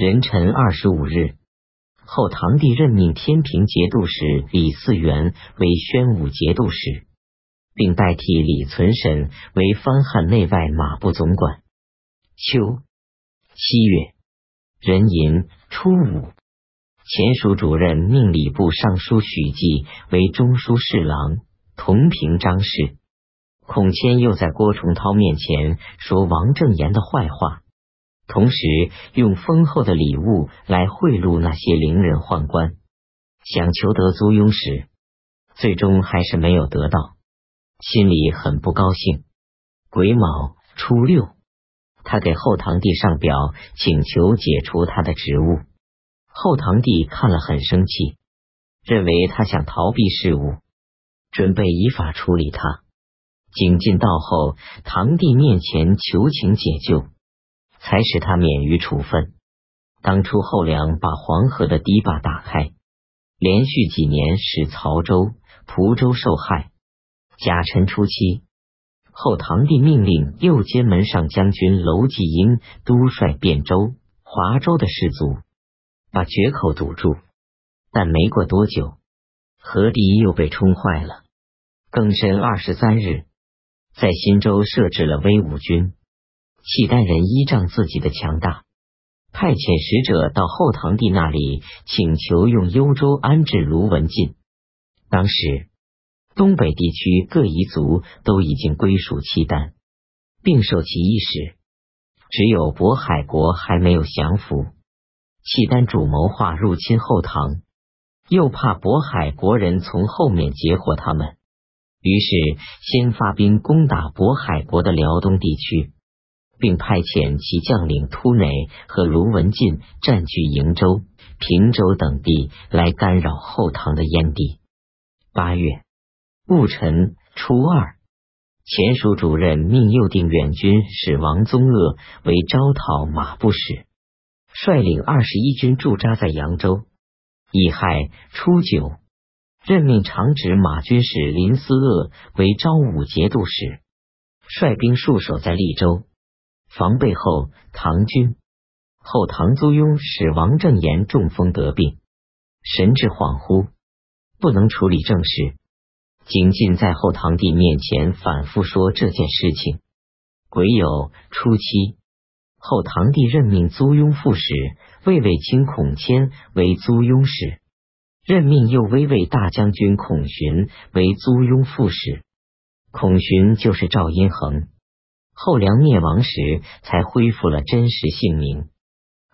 壬辰二十五日，后唐帝任命天平节度使李嗣源为宣武节度使，并代替李存审为藩汉内外马步总管。秋七月，壬寅初五，前署主任命礼部尚书许继为中书侍郎，同平章事。孔谦又在郭崇韬面前说王正言的坏话。同时用丰厚的礼物来贿赂那些伶人宦官，想求得租庸时，最终还是没有得到，心里很不高兴。癸卯初六，他给后唐帝上表，请求解除他的职务。后唐帝看了很生气，认为他想逃避事务，准备依法处理他。景进到后，唐帝面前求情解救。才使他免于处分。当初后梁把黄河的堤坝打开，连续几年使曹州、蒲州受害。甲辰初期，后唐帝命令右监门上将军娄继英督率汴州、华州的士卒，把决口堵住。但没过多久，河堤又被冲坏了。庚申二十三日，在新州设置了威武军。契丹人依仗自己的强大，派遣使者到后唐帝那里，请求用幽州安置卢文进。当时东北地区各彝族都已经归属契丹，并受其意识，只有渤海国还没有降服。契丹主谋划入侵后唐，又怕渤海国人从后面截获他们，于是先发兵攻打渤海国的辽东地区。并派遣其将领突馁和卢文进占据瀛州、平州等地，来干扰后唐的燕地。八月戊辰初二，前蜀主任命右定远军使王宗鄂为招讨马步使，率领二十一军驻扎在扬州。乙亥初九，任命长直马军使林思鄂为昭武节度使，率兵戍守在利州。防备后，唐军后唐租庸使王正言中风得病，神志恍惚，不能处理政事。景进在后唐帝面前反复说这件事情。癸酉初七，后唐帝任命租庸副使魏卫清孔谦为租庸使，任命右威卫大将军孔寻为租庸副使。孔寻就是赵阴衡。后梁灭亡时，才恢复了真实姓名。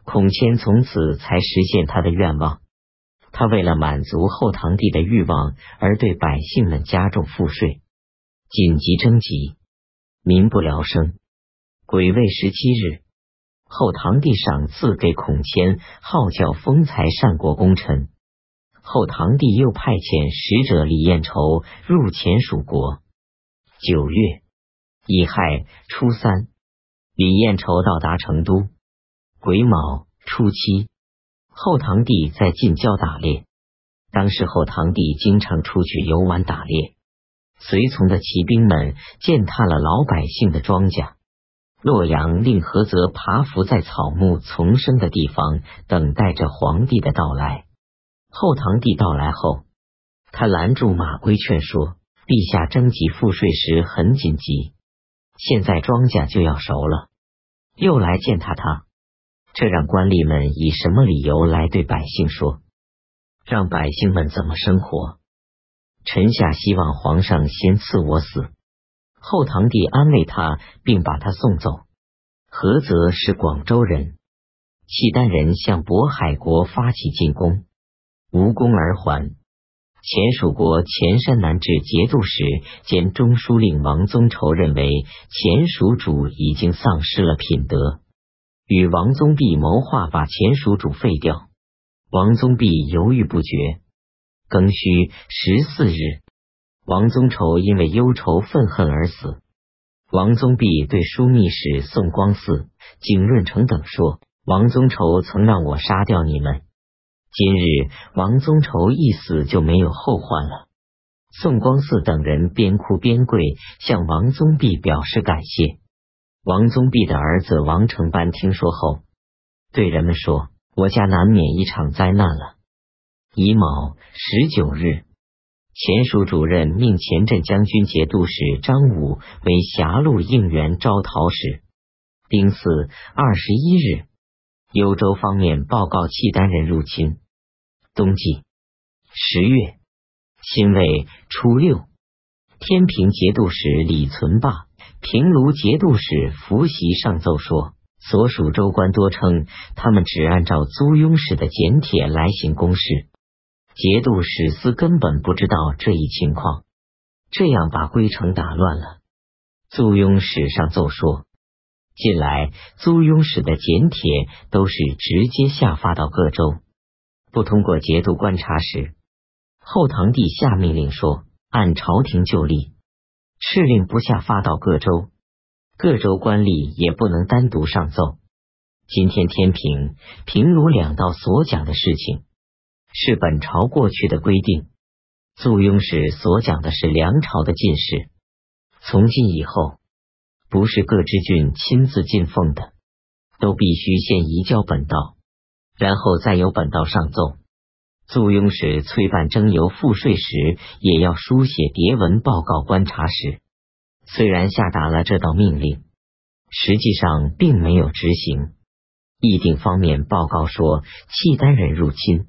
孔谦从此才实现他的愿望。他为了满足后唐帝的欲望，而对百姓们加重赋税，紧急征集，民不聊生。癸未十七日，后唐帝赏赐给孔谦，号叫丰才善国功臣。后唐帝又派遣使者李彦筹入前蜀国。九月。乙亥初三，李彦筹到达成都。癸卯初七，后唐帝在近郊打猎。当时后唐帝经常出去游玩打猎，随从的骑兵们践踏了老百姓的庄稼。洛阳令菏泽爬伏在草木丛生的地方，等待着皇帝的到来。后唐帝到来后，他拦住马归，劝说陛下征集赋税时很紧急。现在庄稼就要熟了，又来践踏他，这让官吏们以什么理由来对百姓说？让百姓们怎么生活？臣下希望皇上先赐我死。后唐帝安慰他，并把他送走。菏泽是广州人，契丹人向渤海国发起进攻，无功而还。前蜀国前山南至节度使兼中书令王宗畴认为前蜀主已经丧失了品德，与王宗弼谋划把前蜀主废掉。王宗弼犹豫不决。庚戌十四日，王宗畴因为忧愁愤恨而死。王宗弼对枢密使宋光嗣、景润成等说：“王宗畴曾让我杀掉你们。”今日王宗畴一死，就没有后患了。宋光嗣等人边哭边跪，向王宗弼表示感谢。王宗弼的儿子王承班听说后，对人们说：“我家难免一场灾难了。乙卯十九日，前蜀主任命前镇将军节度使张武为狭路应援招讨使。丁巳二十一日，幽州方面报告契丹人入侵。冬季十月辛未初六，天平节度使李存霸、平卢节度使伏袭上奏说，所属州官多称他们只按照租庸使的简帖来行公事，节度使司根本不知道这一情况，这样把规程打乱了。租庸使上奏说。近来租庸使的简帖都是直接下发到各州，不通过节度观察时。后唐帝下命令说，按朝廷旧例，敕令不下发到各州，各州官吏也不能单独上奏。今天天平、平卢两道所讲的事情，是本朝过去的规定。租庸使所讲的是梁朝的进士，从今以后。不是各知郡亲自进奉的，都必须先移交本道，然后再由本道上奏。租庸使催办征邮赋税时，也要书写牒文报告观察使。虽然下达了这道命令，实际上并没有执行。议定方面报告说，契丹人入侵，